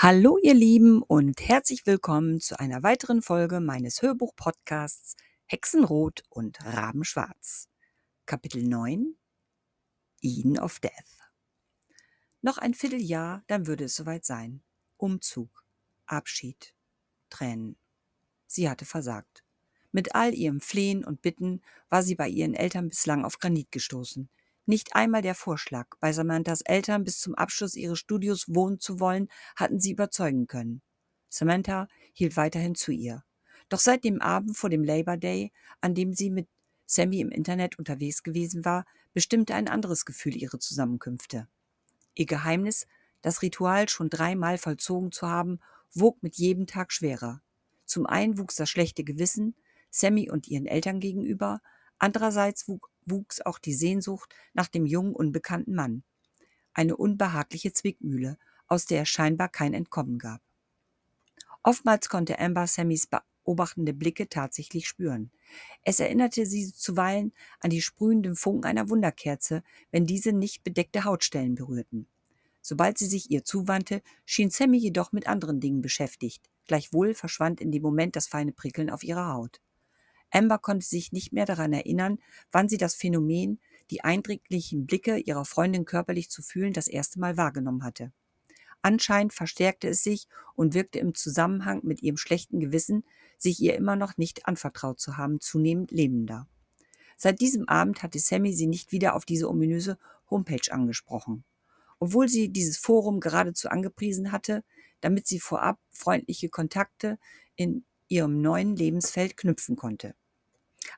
Hallo ihr Lieben und herzlich willkommen zu einer weiteren Folge meines Hörbuch-Podcasts Hexenrot und Rabenschwarz. Kapitel 9 Eden of Death. Noch ein Vierteljahr, dann würde es soweit sein. Umzug, Abschied, Tränen. Sie hatte versagt. Mit all ihrem Flehen und Bitten war sie bei ihren Eltern bislang auf Granit gestoßen. Nicht einmal der Vorschlag, bei Samanthas Eltern bis zum Abschluss ihres Studios wohnen zu wollen, hatten sie überzeugen können. Samantha hielt weiterhin zu ihr. Doch seit dem Abend vor dem Labor Day, an dem sie mit Sammy im Internet unterwegs gewesen war, bestimmte ein anderes Gefühl ihre Zusammenkünfte. Ihr Geheimnis, das Ritual schon dreimal vollzogen zu haben, wog mit jedem Tag schwerer. Zum einen wuchs das schlechte Gewissen, Sammy und ihren Eltern gegenüber, andererseits wuchs auch die Sehnsucht nach dem jungen, unbekannten Mann. Eine unbehagliche Zwickmühle, aus der es scheinbar kein Entkommen gab. Oftmals konnte Amber Sammys beobachtende Blicke tatsächlich spüren. Es erinnerte sie zuweilen an die sprühenden Funken einer Wunderkerze, wenn diese nicht bedeckte Hautstellen berührten. Sobald sie sich ihr zuwandte, schien Sammy jedoch mit anderen Dingen beschäftigt. Gleichwohl verschwand in dem Moment das feine Prickeln auf ihrer Haut. Amber konnte sich nicht mehr daran erinnern, wann sie das Phänomen, die eindringlichen Blicke ihrer Freundin körperlich zu fühlen, das erste Mal wahrgenommen hatte. Anscheinend verstärkte es sich und wirkte im Zusammenhang mit ihrem schlechten Gewissen, sich ihr immer noch nicht anvertraut zu haben, zunehmend lebender. Seit diesem Abend hatte Sammy sie nicht wieder auf diese ominöse Homepage angesprochen. Obwohl sie dieses Forum geradezu angepriesen hatte, damit sie vorab freundliche Kontakte in ihrem neuen Lebensfeld knüpfen konnte.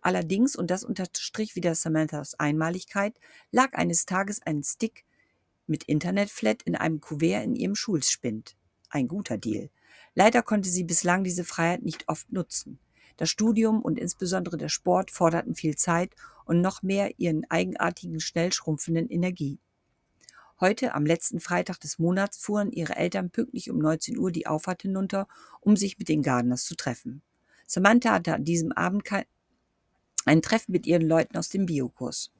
Allerdings, und das unterstrich wieder Samanthas Einmaligkeit, lag eines Tages ein Stick mit Internetflat in einem Kuvert in ihrem Schulspind. Ein guter Deal. Leider konnte sie bislang diese Freiheit nicht oft nutzen. Das Studium und insbesondere der Sport forderten viel Zeit und noch mehr ihren eigenartigen, schnell schrumpfenden Energie. Heute, am letzten Freitag des Monats, fuhren ihre Eltern pünktlich um 19 Uhr die Auffahrt hinunter, um sich mit den Gardners zu treffen. Samantha hatte an diesem Abend ein Treffen mit ihren Leuten aus dem Biokurs.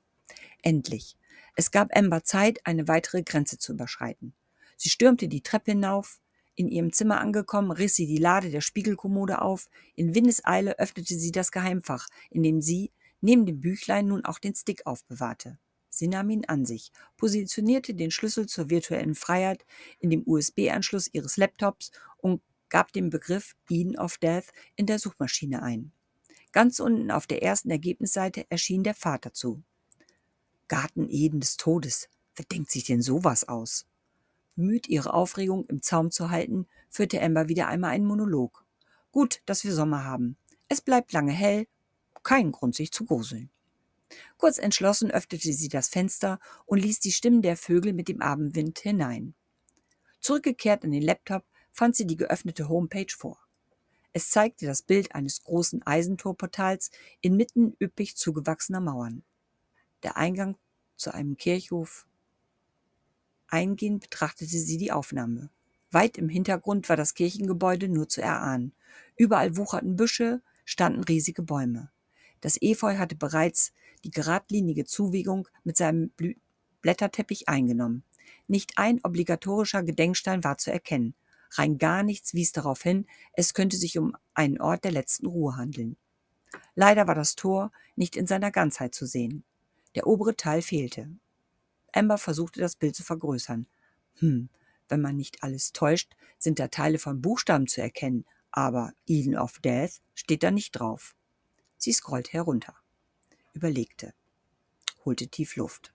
Endlich. Es gab Amber Zeit, eine weitere Grenze zu überschreiten. Sie stürmte die Treppe hinauf. In ihrem Zimmer angekommen, riss sie die Lade der Spiegelkommode auf. In Windeseile öffnete sie das Geheimfach, in dem sie, neben dem Büchlein, nun auch den Stick aufbewahrte. Sie nahm ihn an sich, positionierte den Schlüssel zur virtuellen Freiheit in dem USB-Anschluss ihres Laptops und gab den Begriff Eden of Death in der Suchmaschine ein. Ganz unten auf der ersten Ergebnisseite erschien der Vater zu. Garten Eden des Todes. Wer denkt sich denn sowas aus? Bemüht, ihre Aufregung im Zaum zu halten, führte Amber wieder einmal einen Monolog. Gut, dass wir Sommer haben. Es bleibt lange hell. Kein Grund, sich zu gruseln. Kurz entschlossen öffnete sie das Fenster und ließ die Stimmen der Vögel mit dem Abendwind hinein. Zurückgekehrt in den Laptop fand sie die geöffnete Homepage vor. Es zeigte das Bild eines großen Eisentorportals inmitten üppig zugewachsener Mauern. Der Eingang zu einem Kirchhof. Eingehend betrachtete sie die Aufnahme. Weit im Hintergrund war das Kirchengebäude nur zu erahnen. Überall wucherten Büsche, standen riesige Bäume. Das Efeu hatte bereits die geradlinige Zuwiegung mit seinem Blü Blätterteppich eingenommen. Nicht ein obligatorischer Gedenkstein war zu erkennen. Rein gar nichts wies darauf hin, es könnte sich um einen Ort der letzten Ruhe handeln. Leider war das Tor nicht in seiner Ganzheit zu sehen. Der obere Teil fehlte. Amber versuchte das Bild zu vergrößern. Hm, wenn man nicht alles täuscht, sind da Teile von Buchstaben zu erkennen, aber Eden of Death steht da nicht drauf. Sie scrollte herunter überlegte, holte tief Luft.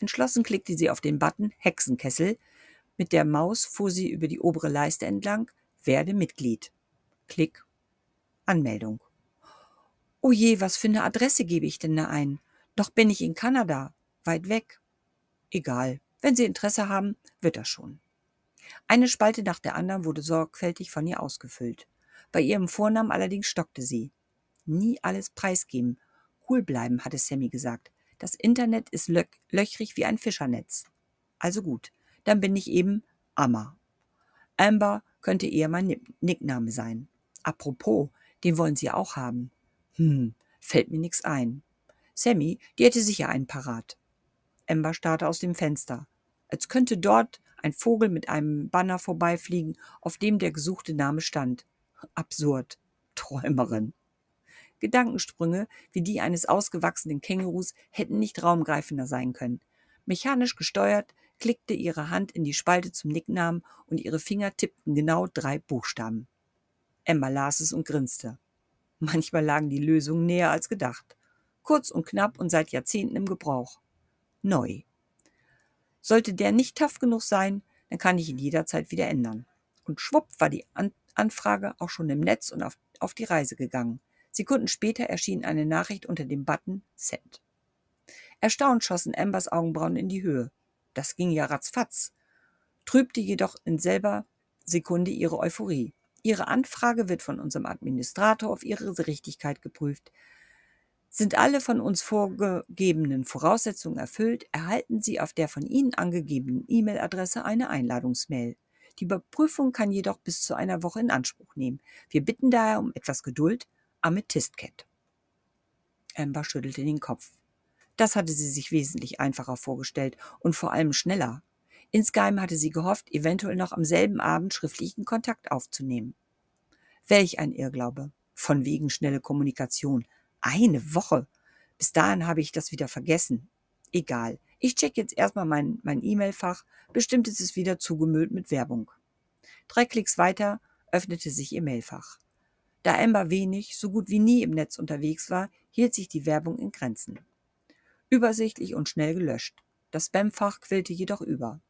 Entschlossen klickte sie auf den Button Hexenkessel. Mit der Maus fuhr sie über die obere Leiste entlang. Werde Mitglied. Klick. Anmeldung. Oh je, was für eine Adresse gebe ich denn da ein? Doch bin ich in Kanada, weit weg. Egal, wenn Sie Interesse haben, wird das schon. Eine Spalte nach der anderen wurde sorgfältig von ihr ausgefüllt. Bei ihrem Vornamen allerdings stockte sie. Nie alles preisgeben, Cool bleiben, hatte Sammy gesagt. Das Internet ist lö löchrig wie ein Fischernetz. Also gut, dann bin ich eben Amma. Amber könnte eher mein Nickname sein. Apropos, den wollen Sie auch haben. Hm, fällt mir nix ein. Sammy, die hätte sicher einen parat. Amber starrte aus dem Fenster. Als könnte dort ein Vogel mit einem Banner vorbeifliegen, auf dem der gesuchte Name stand. Absurd. Träumerin. Gedankensprünge wie die eines ausgewachsenen Kängurus hätten nicht raumgreifender sein können. Mechanisch gesteuert klickte ihre Hand in die Spalte zum Nicknamen und ihre Finger tippten genau drei Buchstaben. Emma las es und grinste. Manchmal lagen die Lösungen näher als gedacht. Kurz und knapp und seit Jahrzehnten im Gebrauch. Neu. Sollte der nicht tough genug sein, dann kann ich ihn jederzeit wieder ändern. Und schwupp war die An Anfrage auch schon im Netz und auf, auf die Reise gegangen. Sekunden später erschien eine Nachricht unter dem Button Send. Erstaunt schossen Ambers Augenbrauen in die Höhe. Das ging ja ratzfatz, trübte jedoch in selber Sekunde ihre Euphorie. Ihre Anfrage wird von unserem Administrator auf ihre Richtigkeit geprüft. Sind alle von uns vorgegebenen Voraussetzungen erfüllt, erhalten Sie auf der von Ihnen angegebenen E-Mail-Adresse eine Einladungsmail. Die Überprüfung kann jedoch bis zu einer Woche in Anspruch nehmen. Wir bitten daher um etwas Geduld. Amethyst Cat. Amber schüttelte den Kopf. Das hatte sie sich wesentlich einfacher vorgestellt und vor allem schneller. Insgeheim hatte sie gehofft, eventuell noch am selben Abend schriftlichen Kontakt aufzunehmen. Welch ein Irrglaube. Von wegen schnelle Kommunikation. Eine Woche. Bis dahin habe ich das wieder vergessen. Egal. Ich check jetzt erstmal mein, mein E-Mail-Fach. Bestimmt ist es wieder zugemüllt mit Werbung. Drei Klicks weiter öffnete sich ihr Mailfach. Da Amber wenig, so gut wie nie im Netz unterwegs war, hielt sich die Werbung in Grenzen. Übersichtlich und schnell gelöscht. Das Spamfach quillte jedoch über.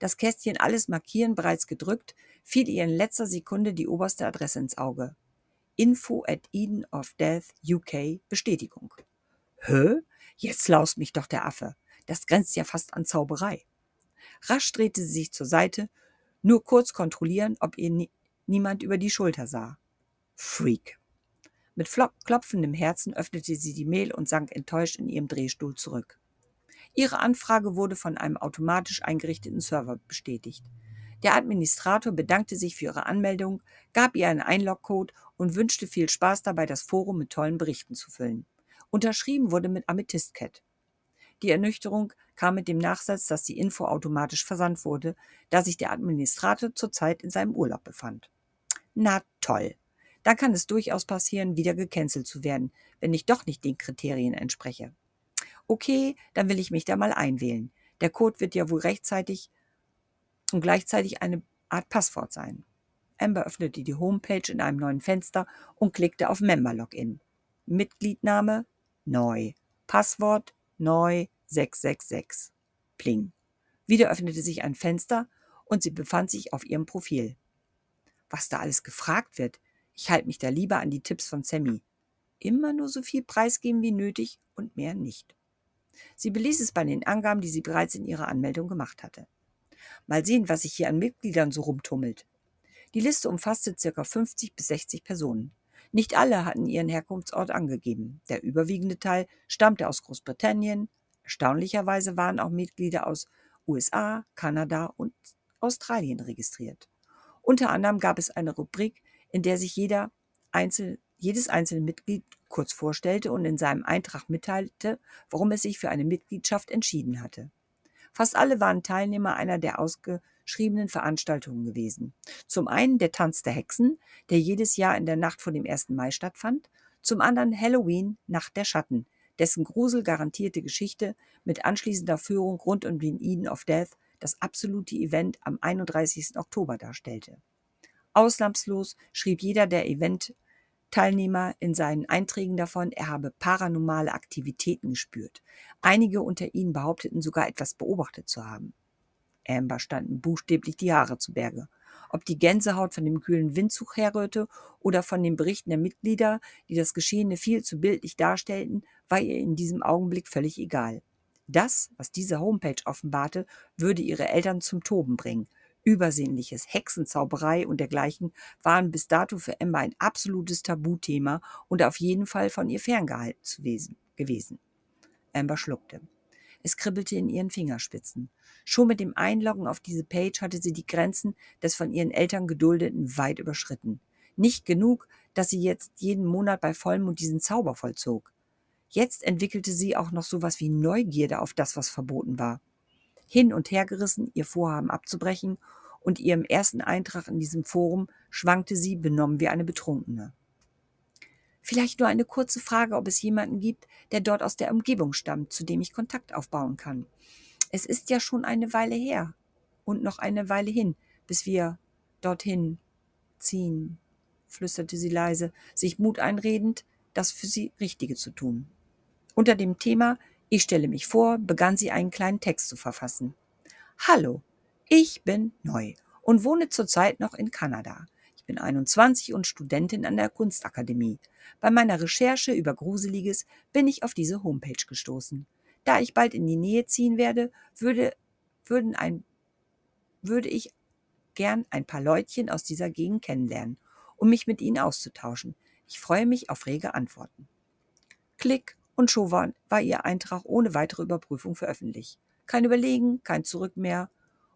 Das Kästchen Alles markieren bereits gedrückt, fiel ihr in letzter Sekunde die oberste Adresse ins Auge. Info at Eden of Death UK Bestätigung. Hä? Jetzt laust mich doch der Affe. Das grenzt ja fast an Zauberei. Rasch drehte sie sich zur Seite, nur kurz kontrollieren, ob ihr nie niemand über die Schulter sah. Freak. Mit klopfendem Herzen öffnete sie die Mail und sank enttäuscht in ihrem Drehstuhl zurück. Ihre Anfrage wurde von einem automatisch eingerichteten Server bestätigt. Der Administrator bedankte sich für ihre Anmeldung, gab ihr einen Einlogcode und wünschte viel Spaß dabei, das Forum mit tollen Berichten zu füllen. Unterschrieben wurde mit Amethyst Cat. Die Ernüchterung kam mit dem Nachsatz, dass die Info automatisch versandt wurde, da sich der Administrator zurzeit in seinem Urlaub befand. Na toll, dann kann es durchaus passieren, wieder gecancelt zu werden, wenn ich doch nicht den Kriterien entspreche. Okay, dann will ich mich da mal einwählen. Der Code wird ja wohl rechtzeitig und gleichzeitig eine Art Passwort sein. Amber öffnete die Homepage in einem neuen Fenster und klickte auf Member Login. Mitgliedname neu. Passwort neu 666. Pling. Wieder öffnete sich ein Fenster und sie befand sich auf ihrem Profil. Was da alles gefragt wird, ich halte mich da lieber an die Tipps von Sammy. Immer nur so viel preisgeben wie nötig und mehr nicht. Sie beließ es bei den Angaben, die sie bereits in ihrer Anmeldung gemacht hatte. Mal sehen, was sich hier an Mitgliedern so rumtummelt. Die Liste umfasste ca. 50 bis 60 Personen. Nicht alle hatten ihren Herkunftsort angegeben. Der überwiegende Teil stammte aus Großbritannien. Erstaunlicherweise waren auch Mitglieder aus USA, Kanada und Australien registriert. Unter anderem gab es eine Rubrik, in der sich jeder einzel, jedes einzelne Mitglied kurz vorstellte und in seinem Eintrag mitteilte, warum es sich für eine Mitgliedschaft entschieden hatte. Fast alle waren Teilnehmer einer der ausgeschriebenen Veranstaltungen gewesen. Zum einen der Tanz der Hexen, der jedes Jahr in der Nacht vor dem 1. Mai stattfand, zum anderen Halloween, Nacht der Schatten, dessen Grusel garantierte Geschichte mit anschließender Führung rund um den Eden of Death das absolute Event am 31. Oktober darstellte. Ausnahmslos schrieb jeder der Event-Teilnehmer in seinen Einträgen davon, er habe paranormale Aktivitäten gespürt. Einige unter ihnen behaupteten sogar etwas beobachtet zu haben. Amber standen buchstäblich die Haare zu Berge. Ob die Gänsehaut von dem kühlen Windzug herrührte oder von den Berichten der Mitglieder, die das Geschehene viel zu bildlich darstellten, war ihr in diesem Augenblick völlig egal. Das, was diese Homepage offenbarte, würde ihre Eltern zum Toben bringen. Übersinnliches, Hexenzauberei und dergleichen waren bis dato für Emma ein absolutes Tabuthema und auf jeden Fall von ihr ferngehalten gewesen. Amber schluckte. Es kribbelte in ihren Fingerspitzen. Schon mit dem Einloggen auf diese Page hatte sie die Grenzen des von ihren Eltern geduldeten weit überschritten. Nicht genug, dass sie jetzt jeden Monat bei Vollmond diesen Zauber vollzog. Jetzt entwickelte sie auch noch sowas wie Neugierde auf das, was verboten war. Hin und her gerissen, ihr Vorhaben abzubrechen, und ihrem ersten Eintrag in diesem Forum schwankte sie benommen wie eine Betrunkene. Vielleicht nur eine kurze Frage, ob es jemanden gibt, der dort aus der Umgebung stammt, zu dem ich Kontakt aufbauen kann. Es ist ja schon eine Weile her und noch eine Weile hin, bis wir dorthin ziehen, flüsterte sie leise, sich Mut einredend, das für sie Richtige zu tun. Unter dem Thema Ich stelle mich vor, begann sie einen kleinen Text zu verfassen. Hallo, ich bin neu und wohne zurzeit noch in Kanada. Ich bin 21 und Studentin an der Kunstakademie. Bei meiner Recherche über Gruseliges bin ich auf diese Homepage gestoßen. Da ich bald in die Nähe ziehen werde, würde, würden ein, würde ich gern ein paar Leutchen aus dieser Gegend kennenlernen, um mich mit ihnen auszutauschen. Ich freue mich auf rege Antworten. Klick und schon war, ihr Eintrag ohne weitere Überprüfung veröffentlicht. Kein Überlegen, kein Zurück mehr.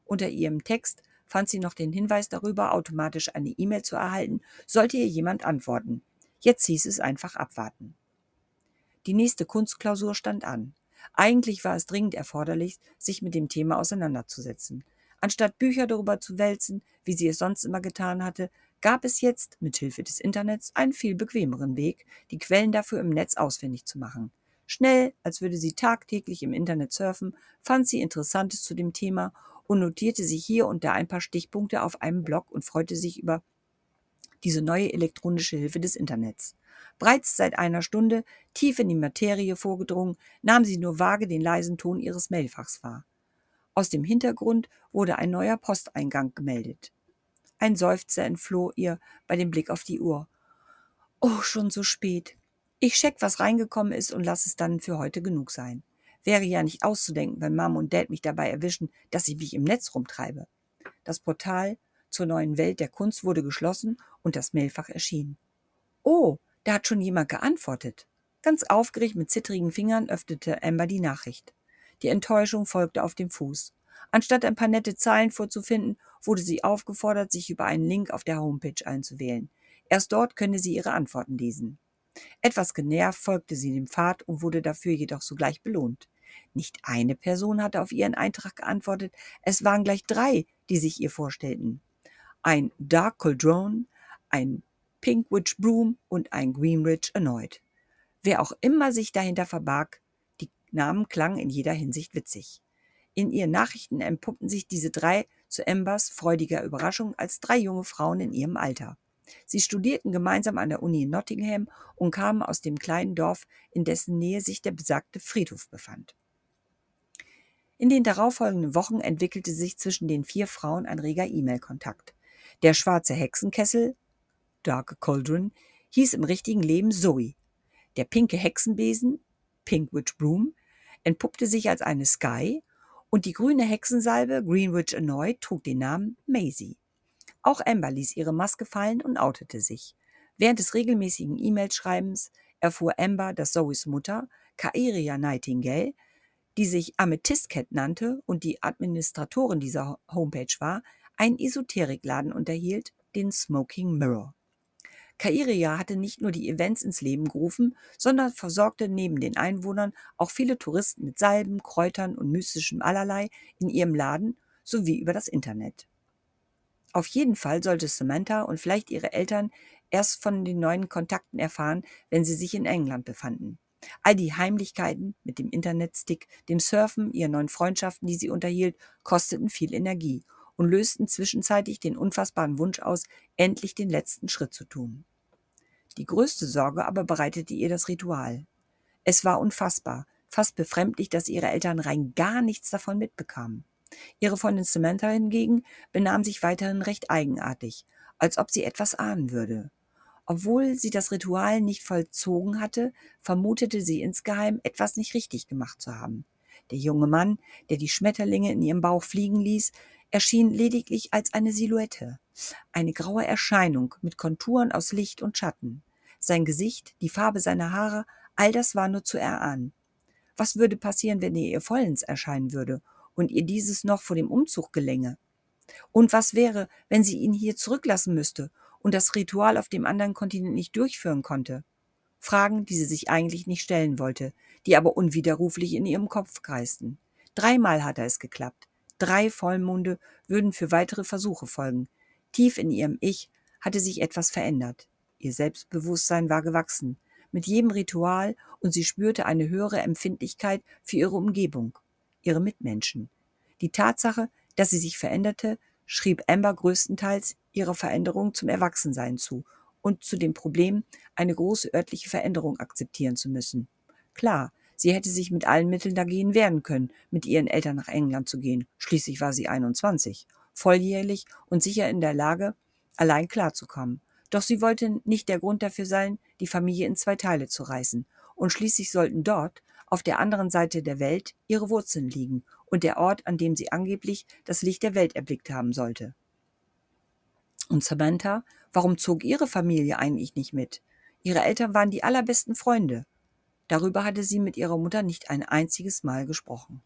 Unter ihrem Text fand sie noch den Hinweis darüber, automatisch eine E-Mail zu erhalten, sollte ihr jemand antworten. Jetzt hieß es einfach abwarten. Die nächste Kunstklausur stand an. Eigentlich war es dringend erforderlich, sich mit dem Thema auseinanderzusetzen. Anstatt Bücher darüber zu wälzen, wie sie es sonst immer getan hatte, gab es jetzt, mit Hilfe des Internets, einen viel bequemeren Weg, die Quellen dafür im Netz ausfindig zu machen. Schnell, als würde sie tagtäglich im Internet surfen, fand sie Interessantes zu dem Thema und notierte sich hier und da ein paar Stichpunkte auf einem Blog und freute sich über diese neue elektronische Hilfe des Internets. Bereits seit einer Stunde, tief in die Materie vorgedrungen, nahm sie nur vage den leisen Ton ihres Mailfachs wahr. Aus dem Hintergrund wurde ein neuer Posteingang gemeldet. Ein Seufzer entfloh ihr bei dem Blick auf die Uhr. Oh, schon so spät. Ich check, was reingekommen ist und lass es dann für heute genug sein. Wäre ja nicht auszudenken, wenn Mom und Dad mich dabei erwischen, dass ich mich im Netz rumtreibe. Das Portal zur neuen Welt der Kunst wurde geschlossen und das Mailfach erschien. Oh, da hat schon jemand geantwortet. Ganz aufgeregt mit zittrigen Fingern öffnete Amber die Nachricht. Die Enttäuschung folgte auf dem Fuß. Anstatt ein paar nette Zeilen vorzufinden, wurde sie aufgefordert, sich über einen Link auf der Homepage einzuwählen. Erst dort könne sie ihre Antworten lesen. Etwas genervt folgte sie dem Pfad und wurde dafür jedoch sogleich belohnt. Nicht eine Person hatte auf ihren Eintrag geantwortet, es waren gleich drei, die sich ihr vorstellten. Ein Dark Cauldron, ein Pink Witch Broom und ein Greenwich erneut. Wer auch immer sich dahinter verbarg, die Namen klangen in jeder Hinsicht witzig. In ihren Nachrichten empuppten sich diese drei zu Embers freudiger Überraschung als drei junge Frauen in ihrem Alter. Sie studierten gemeinsam an der Uni in Nottingham und kamen aus dem kleinen Dorf, in dessen Nähe sich der besagte Friedhof befand. In den darauffolgenden Wochen entwickelte sich zwischen den vier Frauen ein reger E-Mail-Kontakt. Der schwarze Hexenkessel, Dark Cauldron, hieß im richtigen Leben Zoe. Der pinke Hexenbesen, Pink Witch Broom, entpuppte sich als eine Sky und die grüne Hexensalbe, Greenwich Annoy, trug den Namen Maisie. Auch Amber ließ ihre Maske fallen und outete sich. Während des regelmäßigen E-Mail-Schreibens erfuhr Amber, dass Zoes Mutter, Kairia Nightingale, die sich Amethyst Cat nannte und die Administratorin dieser Homepage war, einen Esoterikladen unterhielt, den Smoking Mirror. Kairia hatte nicht nur die Events ins Leben gerufen, sondern versorgte neben den Einwohnern auch viele Touristen mit Salben, Kräutern und mystischem Allerlei in ihrem Laden sowie über das Internet. Auf jeden Fall sollte Samantha und vielleicht ihre Eltern erst von den neuen Kontakten erfahren, wenn sie sich in England befanden. All die Heimlichkeiten mit dem Internetstick, dem Surfen, ihren neuen Freundschaften, die sie unterhielt, kosteten viel Energie und lösten zwischenzeitlich den unfassbaren Wunsch aus, endlich den letzten Schritt zu tun. Die größte Sorge aber bereitete ihr das Ritual. Es war unfassbar, fast befremdlich, dass ihre Eltern rein gar nichts davon mitbekamen. Ihre Freundin Samantha hingegen benahm sich weiterhin recht eigenartig, als ob sie etwas ahnen würde. Obwohl sie das Ritual nicht vollzogen hatte, vermutete sie insgeheim, etwas nicht richtig gemacht zu haben. Der junge Mann, der die Schmetterlinge in ihrem Bauch fliegen ließ, erschien lediglich als eine Silhouette, eine graue Erscheinung mit Konturen aus Licht und Schatten. Sein Gesicht, die Farbe seiner Haare, all das war nur zu erahnen. Was würde passieren, wenn er ihr vollends erscheinen würde und ihr dieses noch vor dem Umzug gelänge? Und was wäre, wenn sie ihn hier zurücklassen müsste und das Ritual auf dem anderen Kontinent nicht durchführen konnte. Fragen, die sie sich eigentlich nicht stellen wollte, die aber unwiderruflich in ihrem Kopf kreisten. Dreimal hatte es geklappt. Drei Vollmonde würden für weitere Versuche folgen. Tief in ihrem Ich hatte sich etwas verändert. Ihr Selbstbewusstsein war gewachsen. Mit jedem Ritual und sie spürte eine höhere Empfindlichkeit für ihre Umgebung, ihre Mitmenschen. Die Tatsache, dass sie sich veränderte, schrieb Amber größtenteils ihrer Veränderung zum Erwachsensein zu und zu dem Problem, eine große örtliche Veränderung akzeptieren zu müssen. Klar, sie hätte sich mit allen Mitteln dagegen wehren können, mit ihren Eltern nach England zu gehen. Schließlich war sie 21, volljährlich und sicher in der Lage, allein klarzukommen. Doch sie wollte nicht der Grund dafür sein, die Familie in zwei Teile zu reißen. Und schließlich sollten dort, auf der anderen Seite der Welt, ihre Wurzeln liegen und der Ort, an dem sie angeblich das Licht der Welt erblickt haben sollte. Und Samantha, warum zog ihre Familie eigentlich nicht mit? Ihre Eltern waren die allerbesten Freunde. Darüber hatte sie mit ihrer Mutter nicht ein einziges Mal gesprochen.